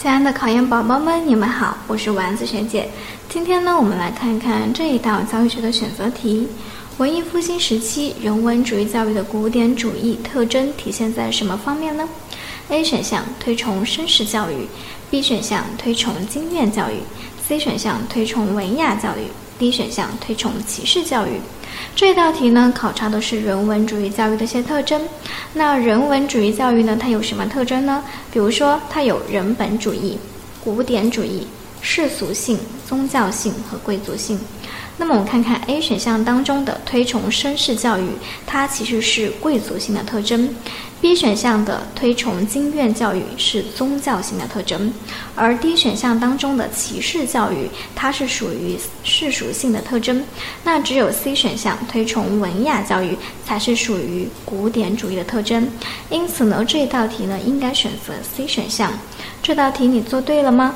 亲爱的考研宝宝们，你们好，我是丸子学姐。今天呢，我们来看看这一道教育学的选择题：文艺复兴时期人文主义教育的古典主义特征体现在什么方面呢？A 选项推崇绅士教育，B 选项推崇经验教育，C 选项推崇文雅教育，D 选项推崇骑士教育。这道题呢，考察的是人文主义教育的一些特征。那人文主义教育呢，它有什么特征呢？比如说，它有人本主义、古典主义、世俗性、宗教性和贵族性。那么我们看看 A 选项当中的推崇绅士教育，它其实是贵族性的特征；B 选项的推崇经院教育是宗教性的特征，而 D 选项当中的骑士教育，它是属于世俗性的特征。那只有 C 选项推崇文雅教育才是属于古典主义的特征。因此呢，这道题呢应该选择 C 选项。这道题你做对了吗？